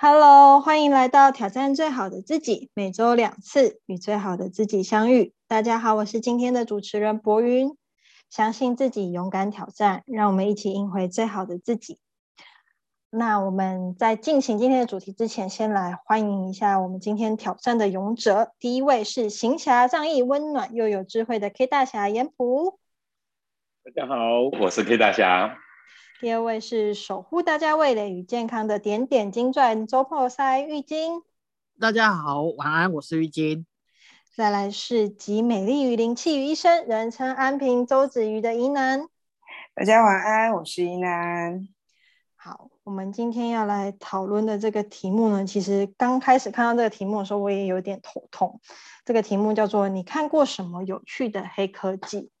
Hello，欢迎来到挑战最好的自己，每周两次与最好的自己相遇。大家好，我是今天的主持人博云。相信自己，勇敢挑战，让我们一起赢回最好的自己。那我们在进行今天的主题之前，先来欢迎一下我们今天挑战的勇者。第一位是行侠仗义、温暖又有智慧的 K 大侠严普。大家好，我是 K 大侠。第二位是守护大家味蕾与健康的点点金钻周破塞玉金。大家好，晚安，我是玉金。再来是集美丽与灵气于一身，人称安平周子瑜的宜南。大家晚安，我是宜南。好，我们今天要来讨论的这个题目呢，其实刚开始看到这个题目的时候，我也有点头痛。这个题目叫做“你看过什么有趣的黑科技？”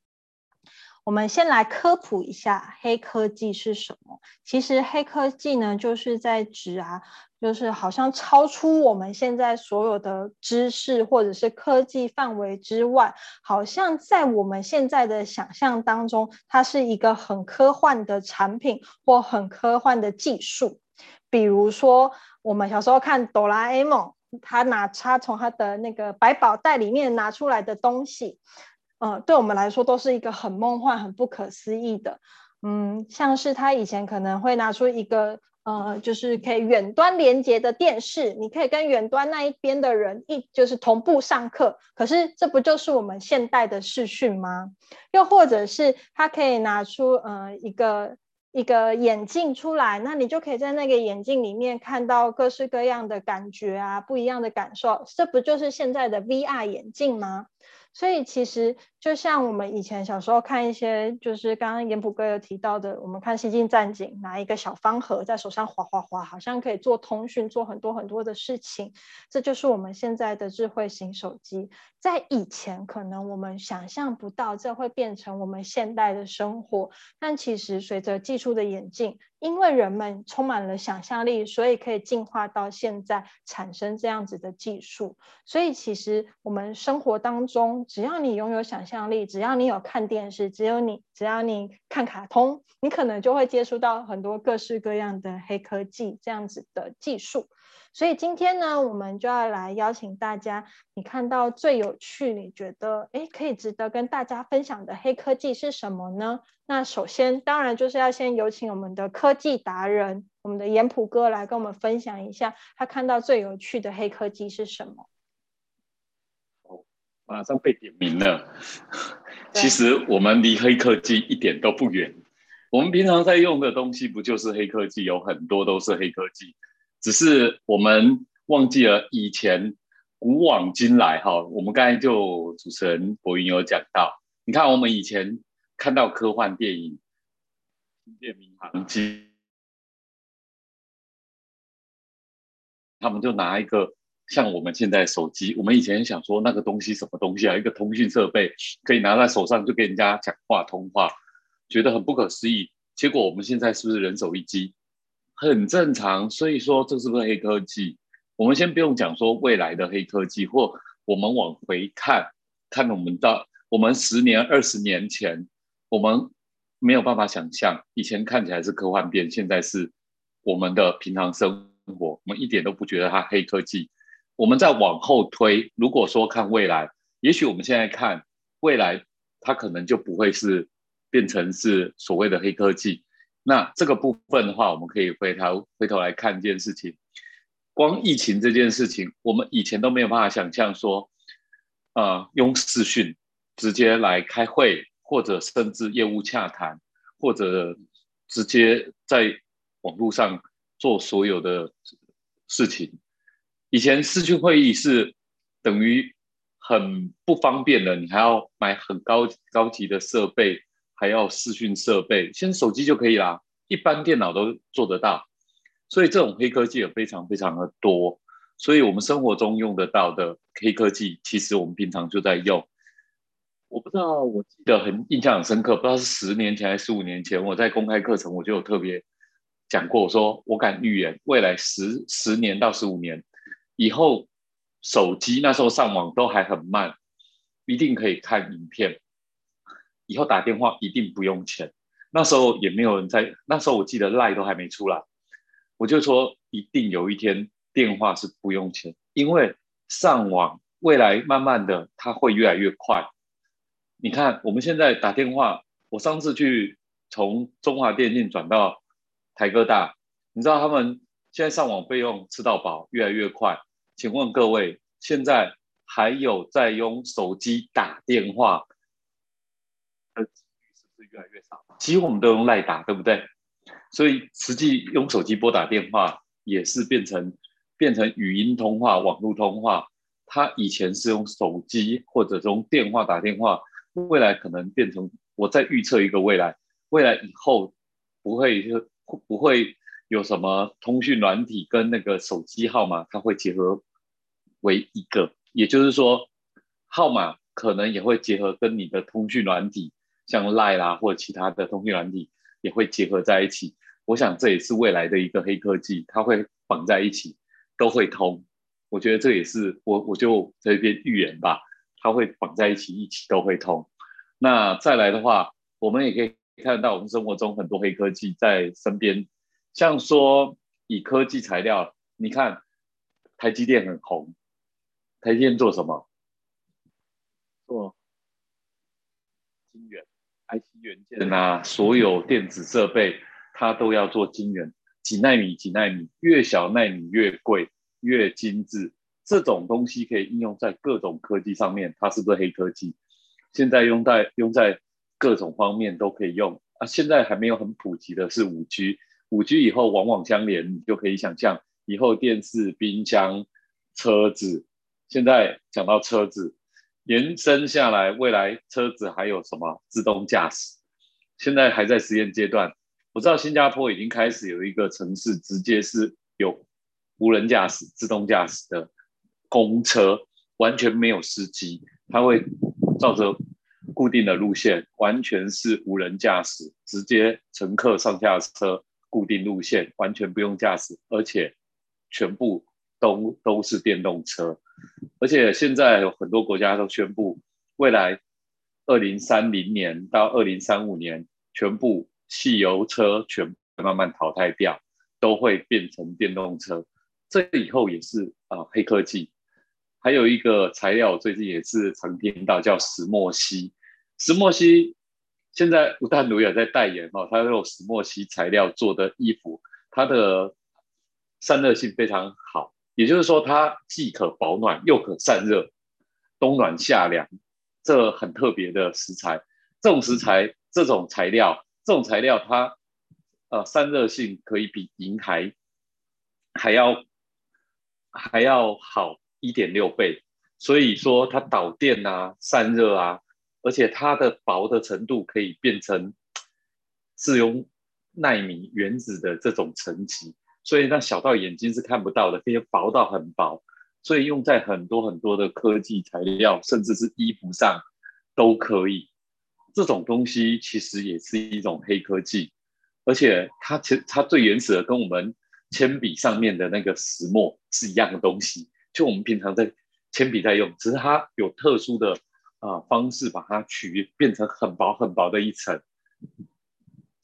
我们先来科普一下黑科技是什么。其实黑科技呢，就是在指啊，就是好像超出我们现在所有的知识或者是科技范围之外，好像在我们现在的想象当中，它是一个很科幻的产品或很科幻的技术。比如说，我们小时候看哆啦 A 梦，他拿他从他的那个百宝袋里面拿出来的东西。嗯，对我们来说都是一个很梦幻、很不可思议的。嗯，像是他以前可能会拿出一个，呃，就是可以远端连接的电视，你可以跟远端那一边的人一就是同步上课。可是这不就是我们现代的视讯吗？又或者是他可以拿出，呃，一个一个眼镜出来，那你就可以在那个眼镜里面看到各式各样的感觉啊，不一样的感受。这不就是现在的 VR 眼镜吗？所以其实就像我们以前小时候看一些，就是刚刚严普哥有提到的，我们看《西境战警》，拿一个小方盒在手上划划划，好像可以做通讯，做很多很多的事情。这就是我们现在的智慧型手机。在以前，可能我们想象不到这会变成我们现代的生活，但其实随着技术的演进，因为人们充满了想象力，所以可以进化到现在产生这样子的技术。所以其实我们生活当中，只要你拥有想象力，只要你有看电视，只有你只要你看卡通，你可能就会接触到很多各式各样的黑科技这样子的技术。所以今天呢，我们就要来邀请大家，你看到最有趣，你觉得诶可以值得跟大家分享的黑科技是什么呢？那首先当然就是要先有请我们的科技达人，我们的严普哥来跟我们分享一下，他看到最有趣的黑科技是什么？哦，马上被点名了。其实我们离黑科技一点都不远，我们平常在用的东西不就是黑科技？有很多都是黑科技。只是我们忘记了以前古往今来哈，我们刚才就主持人博云有讲到，你看我们以前看到科幻电影《电民航机》，他们就拿一个像我们现在手机，我们以前想说那个东西什么东西啊，一个通讯设备可以拿在手上就跟人家讲话通话，觉得很不可思议。结果我们现在是不是人手一机？很正常，所以说这是不是黑科技？我们先不用讲说未来的黑科技，或我们往回看，看我们到我们十年、二十年前，我们没有办法想象，以前看起来是科幻片，现在是我们的平常生活，我们一点都不觉得它黑科技。我们再往后推，如果说看未来，也许我们现在看未来，它可能就不会是变成是所谓的黑科技。那这个部分的话，我们可以回头回头来看一件事情。光疫情这件事情，我们以前都没有办法想象说，呃，用视讯直接来开会，或者甚至业务洽谈，或者直接在网络上做所有的事情。以前视讯会议是等于很不方便的，你还要买很高高级的设备。还要视讯设备，现在手机就可以啦，一般电脑都做得到。所以这种黑科技也非常非常的多。所以我们生活中用得到的黑科技，其实我们平常就在用。我不知道，我记得很印象很深刻，不知道是十年前还是十五年前，我在公开课程我就有特别讲过，我说我敢预言未来十十年到十五年以后，手机那时候上网都还很慢，一定可以看影片。以后打电话一定不用钱，那时候也没有人在。那时候我记得赖都还没出来，我就说一定有一天电话是不用钱，因为上网未来慢慢的它会越来越快。你看我们现在打电话，我上次去从中华电信转到台哥大，你知道他们现在上网费用吃到饱，越来越快。请问各位，现在还有在用手机打电话的几率是不是越来越少？几乎我们都用赖打，对不对？所以实际用手机拨打电话也是变成变成语音通话、网络通话。他以前是用手机或者用电话打电话，未来可能变成我在预测一个未来，未来以后不会就不会有什么通讯软体跟那个手机号码，它会结合为一个，也就是说号码可能也会结合跟你的通讯软体，像赖啦或者其他的通讯软体。也会结合在一起，我想这也是未来的一个黑科技，它会绑在一起，都会通。我觉得这也是我我就这边预言吧，它会绑在一起，一起都会通。那再来的话，我们也可以看到我们生活中很多黑科技在身边，像说以科技材料，你看台积电很红，台积电做什么？做晶圆。IC 元件啊，所有电子设备它都要做晶圆，几纳米几纳米，越小纳米越贵，越精致。这种东西可以应用在各种科技上面，它是不是黑科技？现在用在用在各种方面都可以用啊。现在还没有很普及的是五 G，五 G 以后网网相连，你就可以想象以后电视、冰箱、车子。现在讲到车子。延伸下来，未来车子还有什么自动驾驶？现在还在实验阶段。我知道新加坡已经开始有一个城市，直接是有无人驾驶、自动驾驶的公车，完全没有司机，它会照着固定的路线，完全是无人驾驶，直接乘客上下车，固定路线，完全不用驾驶，而且全部都都是电动车。而且现在有很多国家都宣布，未来二零三零年到二零三五年，全部汽油车全慢慢淘汰掉，都会变成电动车。这以后也是啊，黑科技。还有一个材料，最近也是常听到叫石墨烯。石墨烯现在吴淡如也在代言哦，他用石墨烯材料做的衣服，它的散热性非常好。也就是说，它既可保暖又可散热，冬暖夏凉，这很特别的食材。这种食材、这种材料、这种材料，它呃散热性可以比银还还要还要好一点六倍。所以说，它导电啊、散热啊，而且它的薄的程度可以变成是用纳米原子的这种层级。所以那小到眼睛是看不到的，可以薄到很薄，所以用在很多很多的科技材料，甚至是衣服上都可以。这种东西其实也是一种黑科技，而且它其实它最原始的跟我们铅笔上面的那个石墨是一样的东西，就我们平常在铅笔在用，只是它有特殊的啊方式把它取变成很薄很薄的一层。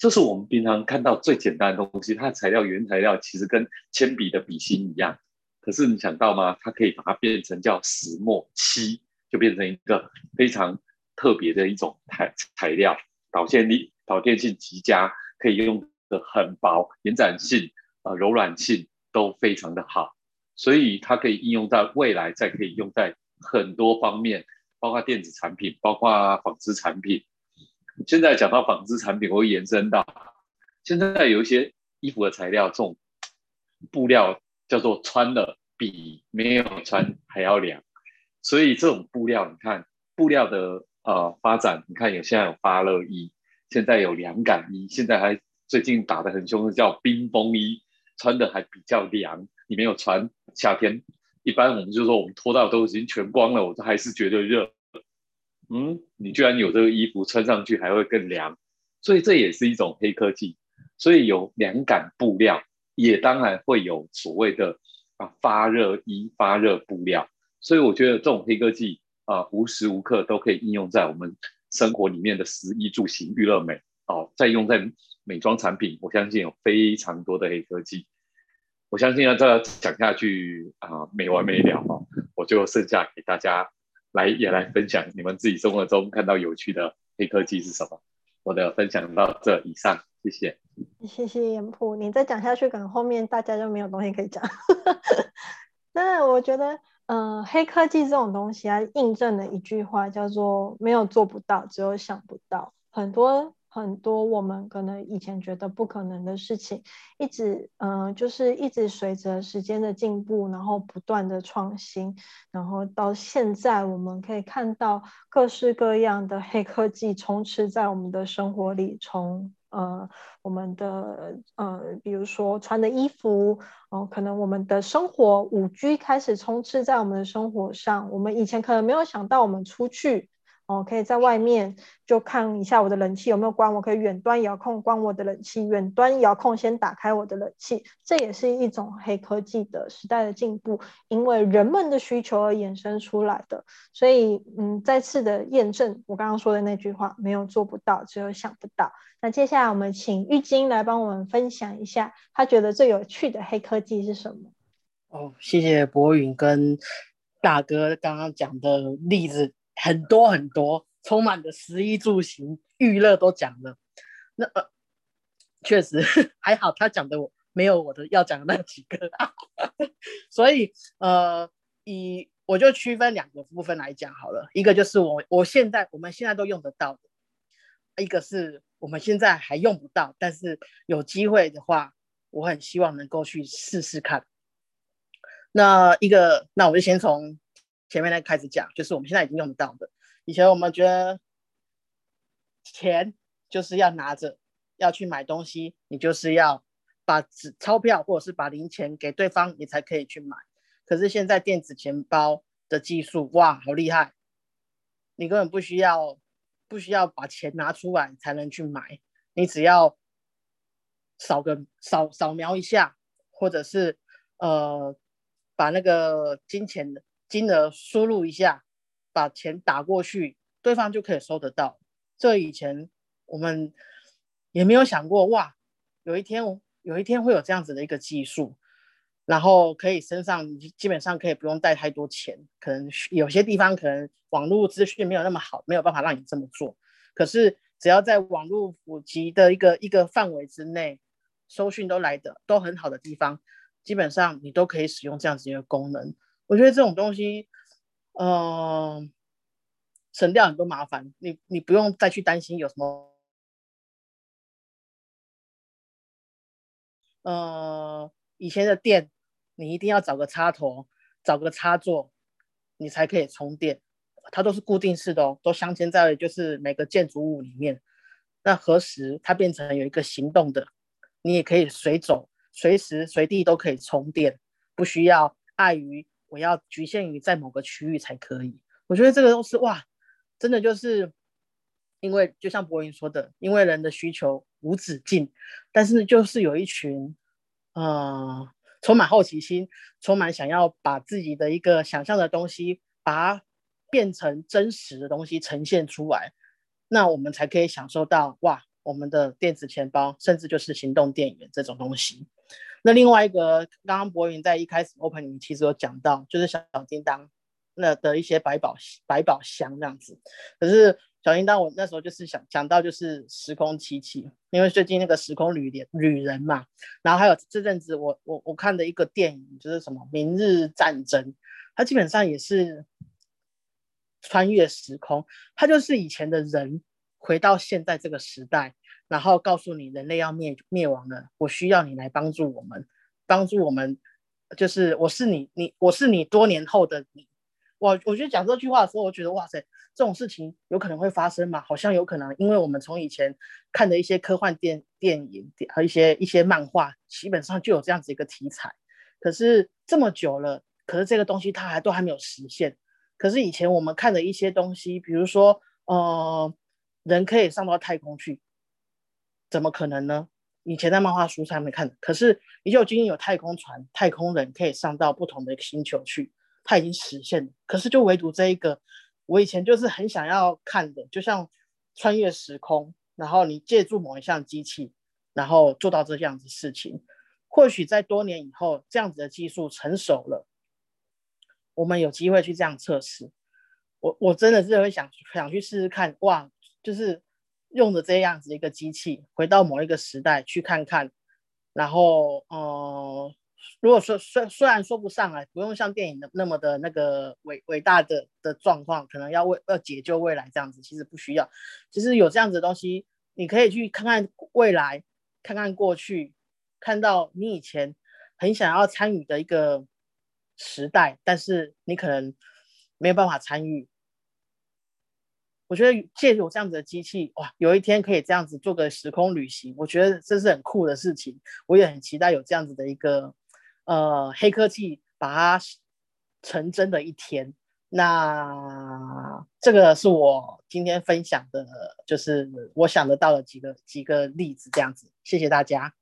这是我们平常看到最简单的东西，它的材料原材料其实跟铅笔的笔芯一样，可是你想到吗？它可以把它变成叫石墨烯，就变成一个非常特别的一种材材料，导电力、导电性极佳，可以用的很薄，延展性、呃柔软性都非常的好，所以它可以应用在未来，再可以用在很多方面，包括电子产品，包括纺织产品。现在讲到纺织产品，我会延伸到现在有一些衣服的材料，这种布料叫做穿了比没有穿还要凉，所以这种布料，你看布料的呃发展，你看有现在有发热衣，现在有凉感衣，现在还最近打的很凶的叫冰风衣，穿的还比较凉，你没有穿夏天，一般我们就说我们脱到都已经全光了，我都还是觉得热。嗯，你居然有这个衣服穿上去还会更凉，所以这也是一种黑科技。所以有凉感布料，也当然会有所谓的啊发热衣、发热布料。所以我觉得这种黑科技啊，无时无刻都可以应用在我们生活里面的食衣住行、娱乐美哦，再用在美妆产品，我相信有非常多的黑科技。我相信要这讲下去啊，没完没了哈。我就剩下给大家来也来分享你们自己生活中看到有趣的黑科技是什么。我的分享到这以上，谢谢。谢谢严普，你再讲下去，可能后面大家就没有东西可以讲。那我觉得，嗯，黑科技这种东西啊，印证了一句话，叫做“没有做不到，只有想不到”。很多。很多我们可能以前觉得不可能的事情，一直嗯，就是一直随着时间的进步，然后不断的创新，然后到现在我们可以看到各式各样的黑科技充斥在我们的生活里，从呃我们的呃比如说穿的衣服，哦，可能我们的生活五 G 开始充斥在我们的生活上，我们以前可能没有想到我们出去。哦，可以在外面就看一下我的冷气有没有关，我可以远端遥控关我的冷气，远端遥控先打开我的冷气，这也是一种黑科技的时代的进步，因为人们的需求而衍生出来的。所以，嗯，再次的验证我刚刚说的那句话，没有做不到，只有想不到。那接下来我们请玉晶来帮我们分享一下，他觉得最有趣的黑科技是什么？哦，谢谢博云跟大哥刚刚讲的例子。很多很多，充满的食衣住行娱乐都讲了，那呃，确实 还好，他讲的我没有我的要讲的那几个，所以呃，以我就区分两个部分来讲好了，一个就是我我现在我们现在都用得到的，一个是我们现在还用不到，但是有机会的话，我很希望能够去试试看。那一个，那我就先从。前面来开始讲，就是我们现在已经用得到的。以前我们觉得钱就是要拿着，要去买东西，你就是要把纸钞票或者是把零钱给对方，你才可以去买。可是现在电子钱包的技术，哇，好厉害！你根本不需要不需要把钱拿出来才能去买，你只要扫个扫扫描一下，或者是呃把那个金钱的。金额输入一下，把钱打过去，对方就可以收得到。这以前我们也没有想过，哇，有一天有一天会有这样子的一个技术，然后可以身上基本上可以不用带太多钱。可能有些地方可能网络资讯没有那么好，没有办法让你这么做。可是只要在网络普及的一个一个范围之内，收讯都来的都很好的地方，基本上你都可以使用这样子一个功能。我觉得这种东西，嗯，省掉很多麻烦。你你不用再去担心有什么，呃，以前的电，你一定要找个插头，找个插座，你才可以充电。它都是固定式的哦，都镶嵌在就是每个建筑物里面。那何时它变成有一个行动的，你也可以随走，随时随地都可以充电，不需要碍于。我要局限于在某个区域才可以，我觉得这个都是哇，真的就是因为就像博云说的，因为人的需求无止境，但是就是有一群呃充满好奇心、充满想要把自己的一个想象的东西，把它变成真实的东西呈现出来，那我们才可以享受到哇，我们的电子钱包，甚至就是行动电源这种东西。那另外一个，刚刚博云在一开始 open 里面其实有讲到，就是小叮当那的一些百宝百宝箱这样子。可是小叮当，我那时候就是想讲到就是时空机器，因为最近那个时空旅旅旅人嘛，然后还有这阵子我我我看的一个电影就是什么《明日战争》，它基本上也是穿越时空，它就是以前的人回到现在这个时代。然后告诉你，人类要灭灭亡了，我需要你来帮助我们，帮助我们，就是我是你，你我是你多年后的你。我我觉得讲这句话的时候，我觉得哇塞，这种事情有可能会发生吗？好像有可能，因为我们从以前看的一些科幻电电影和一些一些漫画，基本上就有这样子一个题材。可是这么久了，可是这个东西它还都还没有实现。可是以前我们看的一些东西，比如说呃，人可以上到太空去。怎么可能呢？以前在漫画书上面看的，可是已经有今天有太空船、太空人可以上到不同的星球去，它已经实现了。可是就唯独这一个，我以前就是很想要看的，就像穿越时空，然后你借助某一项机器，然后做到这样子事情，或许在多年以后，这样子的技术成熟了，我们有机会去这样测试。我我真的是会想想去试试看，哇，就是用的这样子一个机器，回到某一个时代去看看，然后，嗯。如果说虽虽然说不上来，不用像电影的那么的那个伟伟大的的状况，可能要为要解救未来这样子，其实不需要。其实有这样子的东西，你可以去看看未来，看看过去，看到你以前很想要参与的一个时代，但是你可能没有办法参与。我觉得借有这样子的机器，哇，有一天可以这样子做个时空旅行，我觉得这是很酷的事情。我也很期待有这样子的一个。呃，黑科技把它成真的一天，那这个是我今天分享的，就是我想得到的几个几个例子，这样子。谢谢大家，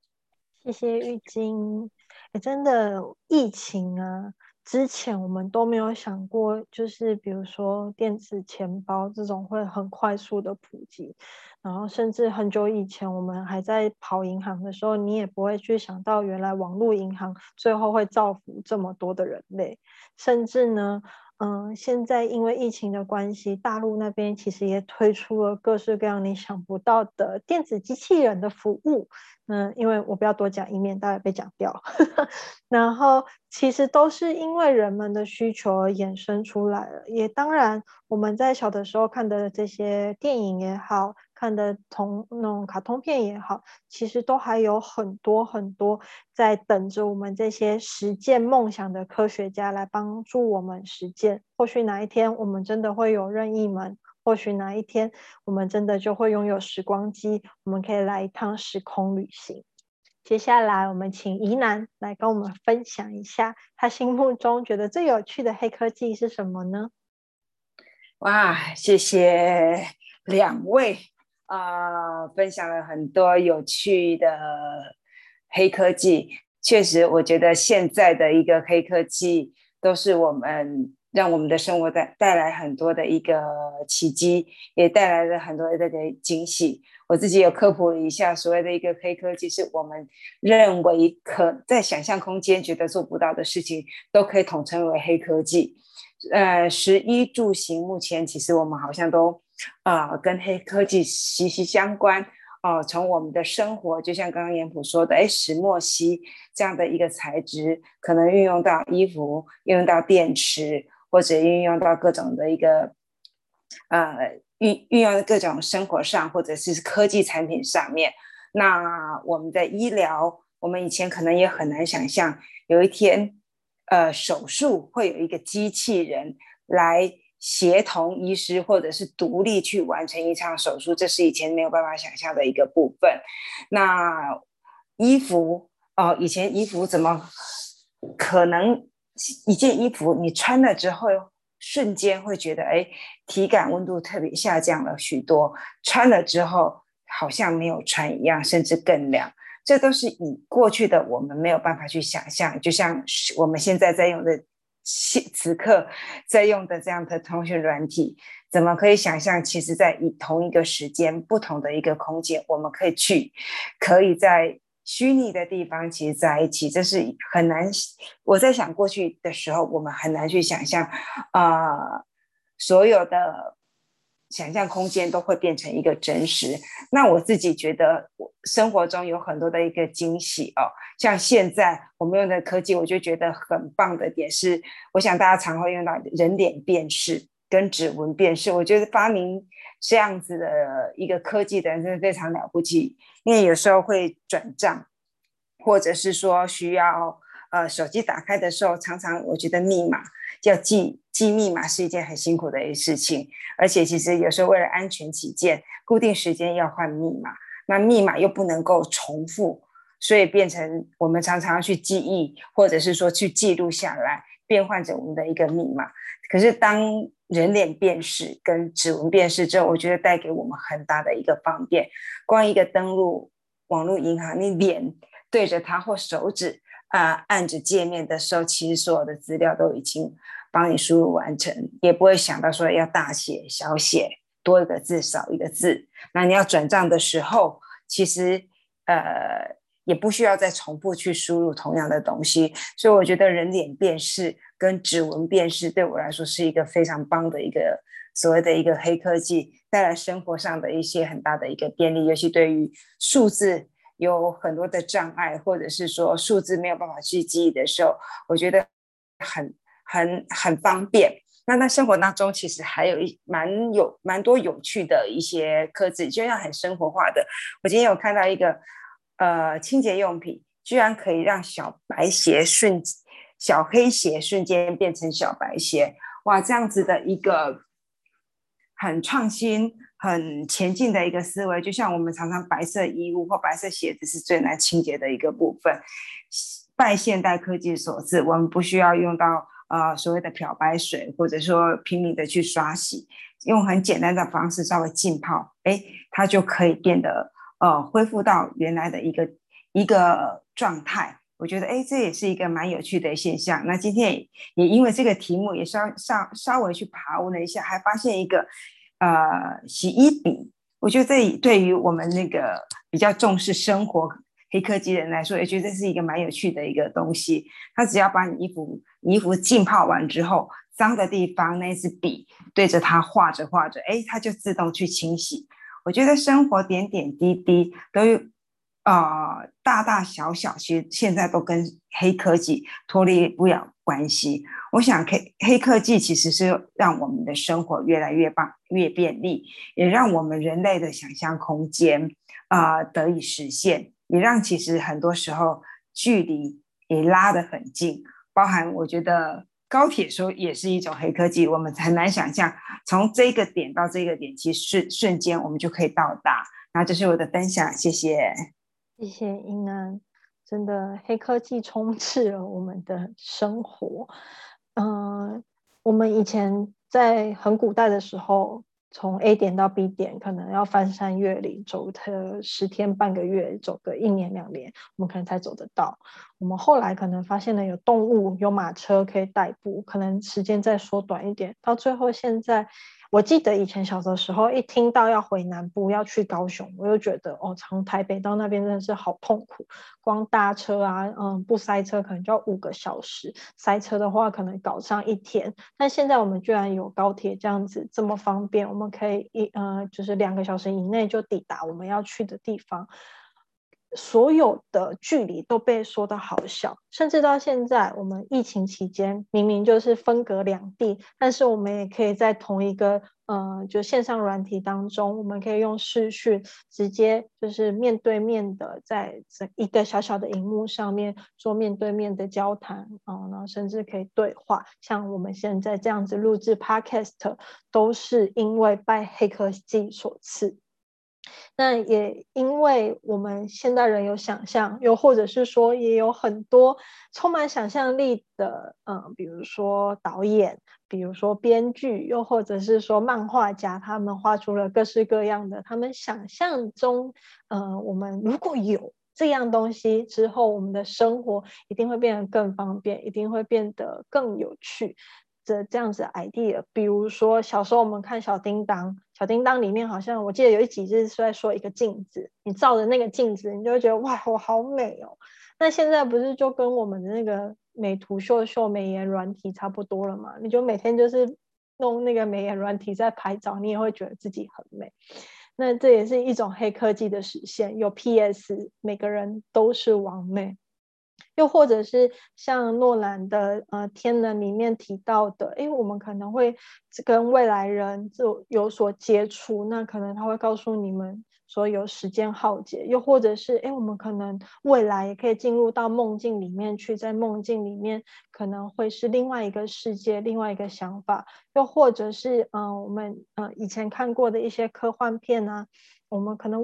谢谢玉晶。哎，真的疫情啊。之前我们都没有想过，就是比如说电子钱包这种会很快速的普及，然后甚至很久以前我们还在跑银行的时候，你也不会去想到原来网络银行最后会造福这么多的人类，甚至呢。嗯，现在因为疫情的关系，大陆那边其实也推出了各式各样你想不到的电子机器人的服务。嗯，因为我不要多讲，以免大家被讲掉。然后其实都是因为人们的需求而衍生出来了。也当然，我们在小的时候看的这些电影也好。看的同那种卡通片也好，其实都还有很多很多在等着我们这些实践梦想的科学家来帮助我们实践。或许哪一天我们真的会有任意门，或许哪一天我们真的就会拥有时光机，我们可以来一趟时空旅行。接下来，我们请宜南来跟我们分享一下他心目中觉得最有趣的黑科技是什么呢？哇，谢谢两位。啊，分享了很多有趣的黑科技。确实，我觉得现在的一个黑科技都是我们让我们的生活带带来很多的一个奇迹，也带来了很多的个惊喜。我自己有科普一下，所谓的一个黑科技，是我们认为可在想象空间觉得做不到的事情，都可以统称为黑科技。呃，食衣住行，目前其实我们好像都。啊，跟黑科技息息相关哦。从我们的生活，就像刚刚严普说的，哎，石墨烯这样的一个材质，可能运用到衣服，运用到电池，或者运用到各种的一个呃运运用各种生活上，或者是科技产品上面。那我们的医疗，我们以前可能也很难想象，有一天，呃，手术会有一个机器人来。协同医师或者是独立去完成一场手术，这是以前没有办法想象的一个部分。那衣服哦，以前衣服怎么可能一件衣服你穿了之后，瞬间会觉得哎，体感温度特别下降了许多，穿了之后好像没有穿一样，甚至更凉。这都是以过去的我们没有办法去想象，就像我们现在在用的。现此刻在用的这样的通讯软体，怎么可以想象？其实，在以同一个时间、不同的一个空间，我们可以去，可以在虚拟的地方，其实在一起，这是很难。我在想过去的时候，我们很难去想象，啊，所有的。想象空间都会变成一个真实。那我自己觉得，我生活中有很多的一个惊喜哦。像现在我们用的科技，我就觉得很棒的点是，我想大家常会用到人脸辨识跟指纹辨识。我觉得发明这样子的一个科技的人真的非常了不起，因为有时候会转账，或者是说需要呃手机打开的时候，常常我觉得密码。要记记密码是一件很辛苦的一事情，而且其实有时候为了安全起见，固定时间要换密码，那密码又不能够重复，所以变成我们常常要去记忆，或者是说去记录下来，变换着我们的一个密码。可是当人脸辨识跟指纹辨识之后，我觉得带给我们很大的一个方便。光一个登录网络银行，你脸对着它或手指。啊，按着界面的时候，其实所有的资料都已经帮你输入完成，也不会想到说要大写、小写，多一个字、少一个字。那你要转账的时候，其实呃也不需要再重复去输入同样的东西。所以我觉得人脸辨识跟指纹辨识对我来说是一个非常棒的一个所谓的一个黑科技，带来生活上的一些很大的一个便利，尤其对于数字有很多的障碍，或者是说数字没有办法去记忆的时候，我觉得很很很方便。那在生活当中，其实还有一蛮有蛮多有趣的一些科技，就像很生活化的。我今天有看到一个呃清洁用品，居然可以让小白鞋瞬小黑鞋瞬间变成小白鞋，哇！这样子的一个很创新、很前进的一个思维，就像我们常常白色衣物或白色鞋子是最难清洁的一个部分，拜现代科技所赐，我们不需要用到。啊，所谓的漂白水，或者说拼命的去刷洗，用很简单的方式稍微浸泡，哎，它就可以变得呃恢复到原来的一个一个状态。我觉得哎，这也是一个蛮有趣的现象。那今天也因为这个题目也稍稍稍微去爬问了一下，还发现一个呃洗衣笔。我觉得这对于我们那个比较重视生活。黑科技人来说，也觉得这是一个蛮有趣的一个东西。他只要把你衣服衣服浸泡完之后，脏的地方那支笔对着它画着画着，哎，它就自动去清洗。我觉得生活点点滴滴都有啊，大大小小，其实现在都跟黑科技脱离不了关系。我想，黑黑科技其实是让我们的生活越来越棒、越便利，也让我们人类的想象空间啊得以实现。也让其实很多时候距离也拉得很近，包含我觉得高铁说也是一种黑科技，我们很难想象从这个点到这个点，其实瞬瞬间我们就可以到达。那这是我的分享，谢谢，谢谢英安，真的黑科技充斥了我们的生活。嗯，我们以前在很古代的时候。从 A 点到 B 点，可能要翻山越岭，走个十天半个月，走个一年两年，我们可能才走得到。我们后来可能发现了有动物、有马车可以代步，可能时间再缩短一点，到最后现在。我记得以前小的时候，一听到要回南部要去高雄，我就觉得哦，从台北到那边真的是好痛苦，光搭车啊，嗯，不塞车可能就要五个小时，塞车的话可能搞上一天。但现在我们居然有高铁这样子这么方便，我们可以一呃，就是两个小时以内就抵达我们要去的地方。所有的距离都被说的好小，甚至到现在，我们疫情期间明明就是分隔两地，但是我们也可以在同一个呃，就线上软体当中，我们可以用视讯直接就是面对面的在这一个小小的荧幕上面做面对面的交谈啊，然后甚至可以对话，像我们现在这样子录制 Podcast，都是因为拜黑科技所赐。那也因为我们现代人有想象，又或者是说也有很多充满想象力的，嗯，比如说导演，比如说编剧，又或者是说漫画家，他们画出了各式各样的他们想象中，嗯，我们如果有这样东西之后，我们的生活一定会变得更方便，一定会变得更有趣。的这样子 idea，比如说小时候我们看小叮当，小叮当里面好像我记得有一集就是在说一个镜子，你照着那个镜子，你就会觉得哇，我好美哦。那现在不是就跟我们的那个美图秀秀美颜软体差不多了吗？你就每天就是弄那个美颜软体在拍照，你也会觉得自己很美。那这也是一种黑科技的实现，有 PS，每个人都是完美。又或者是像诺兰的呃《天能》里面提到的，哎，我们可能会跟未来人就有所接触，那可能他会告诉你们说有时间浩劫，又或者是哎，我们可能未来也可以进入到梦境里面去，在梦境里面可能会是另外一个世界，另外一个想法，又或者是嗯，我们呃以前看过的一些科幻片啊，我们可能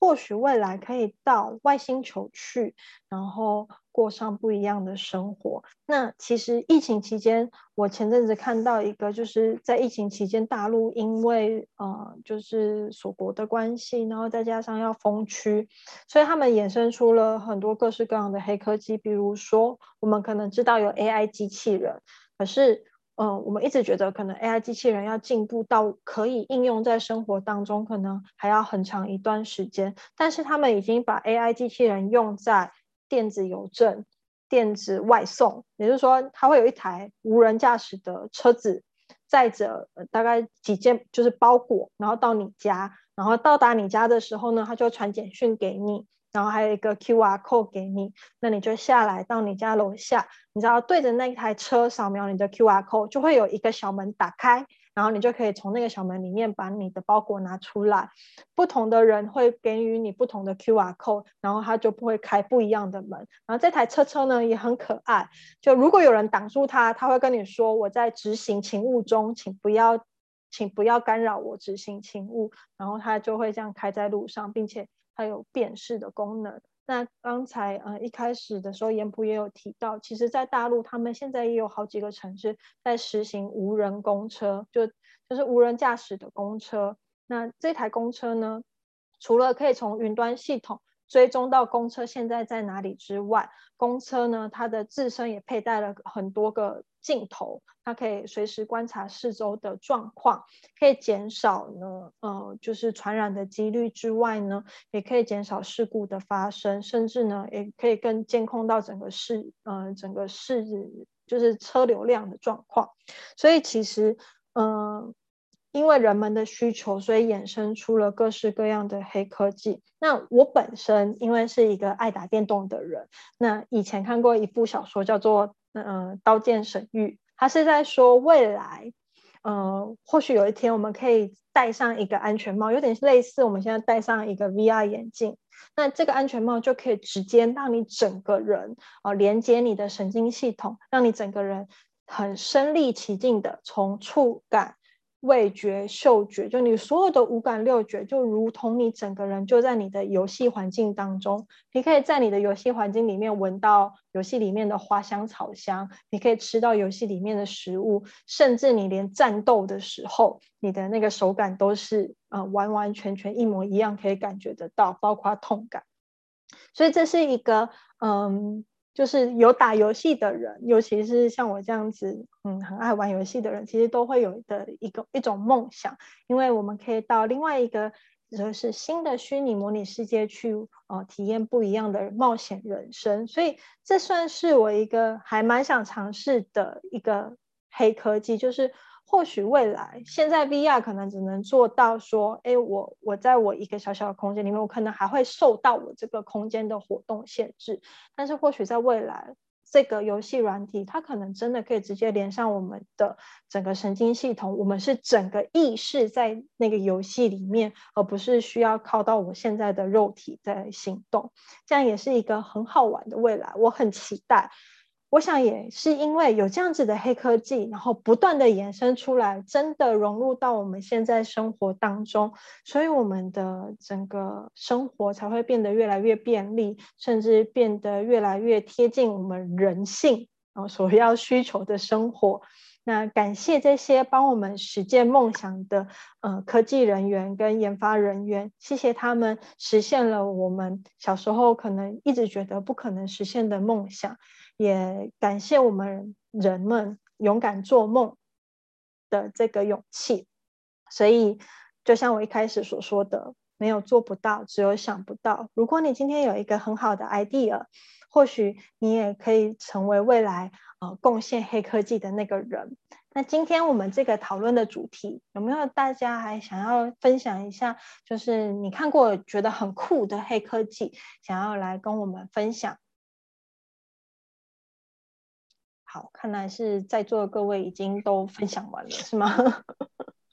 或许未来可以到外星球去，然后过上不一样的生活。那其实疫情期间，我前阵子看到一个，就是在疫情期间，大陆因为呃，就是锁国的关系，然后再加上要封区，所以他们衍生出了很多各式各样的黑科技。比如说，我们可能知道有 AI 机器人，可是嗯，我们一直觉得可能 AI 机器人要进步到可以应用在生活当中，可能还要很长一段时间。但是他们已经把 AI 机器人用在电子邮政、电子外送，也就是说，它会有一台无人驾驶的车子，载着大概几件就是包裹，然后到你家，然后到达你家的时候呢，它就传简讯给你。然后还有一个 QR code 给你，那你就下来到你家楼下，你知道对着那台车扫描你的 QR code，就会有一个小门打开，然后你就可以从那个小门里面把你的包裹拿出来。不同的人会给予你不同的 QR code，然后他就不会开不一样的门。然后这台车车呢也很可爱，就如果有人挡住它，他会跟你说我在执行勤务中，请不要，请不要干扰我执行勤务。然后它就会这样开在路上，并且。还有辨识的功能。那刚才呃一开始的时候，严普也有提到，其实，在大陆他们现在也有好几个城市在实行无人公车，就就是无人驾驶的公车。那这台公车呢，除了可以从云端系统追踪到公车现在在哪里之外，公车呢它的自身也佩戴了很多个。镜头，它可以随时观察四周的状况，可以减少呢，呃，就是传染的几率之外呢，也可以减少事故的发生，甚至呢，也可以更监控到整个市，呃，整个市就是车流量的状况。所以其实，嗯，因为人们的需求，所以衍生出了各式各样的黑科技。那我本身因为是一个爱打电动的人，那以前看过一部小说叫做。嗯，刀剑神域，它是在说未来，嗯，或许有一天我们可以戴上一个安全帽，有点类似我们现在戴上一个 VR 眼镜，那这个安全帽就可以直接让你整个人啊连接你的神经系统，让你整个人很身临其境的从触感。味觉、嗅觉，就你所有的五感六觉，就如同你整个人就在你的游戏环境当中。你可以在你的游戏环境里面闻到游戏里面的花香草香，你可以吃到游戏里面的食物，甚至你连战斗的时候，你的那个手感都是呃完完全全一模一样，可以感觉得到，包括痛感。所以这是一个嗯。就是有打游戏的人，尤其是像我这样子，嗯，很爱玩游戏的人，其实都会有的一个一种梦想，因为我们可以到另外一个就是新的虚拟模拟世界去，呃，体验不一样的冒险人生。所以这算是我一个还蛮想尝试的一个黑科技，就是。或许未来，现在 VR 可能只能做到说，哎，我我在我一个小小的空间里面，我可能还会受到我这个空间的活动限制。但是或许在未来，这个游戏软体它可能真的可以直接连上我们的整个神经系统，我们是整个意识在那个游戏里面，而不是需要靠到我现在的肉体在行动。这样也是一个很好玩的未来，我很期待。我想也是因为有这样子的黑科技，然后不断的延伸出来，真的融入到我们现在生活当中，所以我们的整个生活才会变得越来越便利，甚至变得越来越贴近我们人性啊所要需求的生活。那感谢这些帮我们实现梦想的呃科技人员跟研发人员，谢谢他们实现了我们小时候可能一直觉得不可能实现的梦想。也感谢我们人们勇敢做梦的这个勇气，所以就像我一开始所说的，没有做不到，只有想不到。如果你今天有一个很好的 idea，或许你也可以成为未来呃贡献黑科技的那个人。那今天我们这个讨论的主题，有没有大家还想要分享一下？就是你看过觉得很酷的黑科技，想要来跟我们分享？好，看来是在座的各位已经都分享完了，是吗？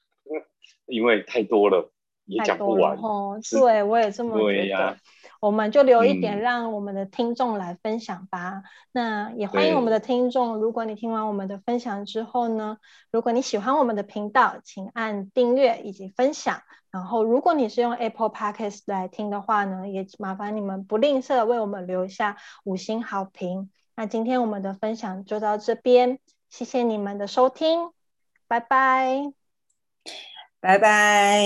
因为太多了，也讲不完哦。对，我也这么觉得。我们就留一点，让我们的听众来分享吧。那也欢迎我们的听众，如果你听完我们的分享之后呢，如果你喜欢我们的频道，请按订阅以及分享。然后，如果你是用 Apple Podcast 来听的话呢，也麻烦你们不吝啬为我们留下五星好评。那今天我们的分享就到这边，谢谢你们的收听，拜拜，拜拜。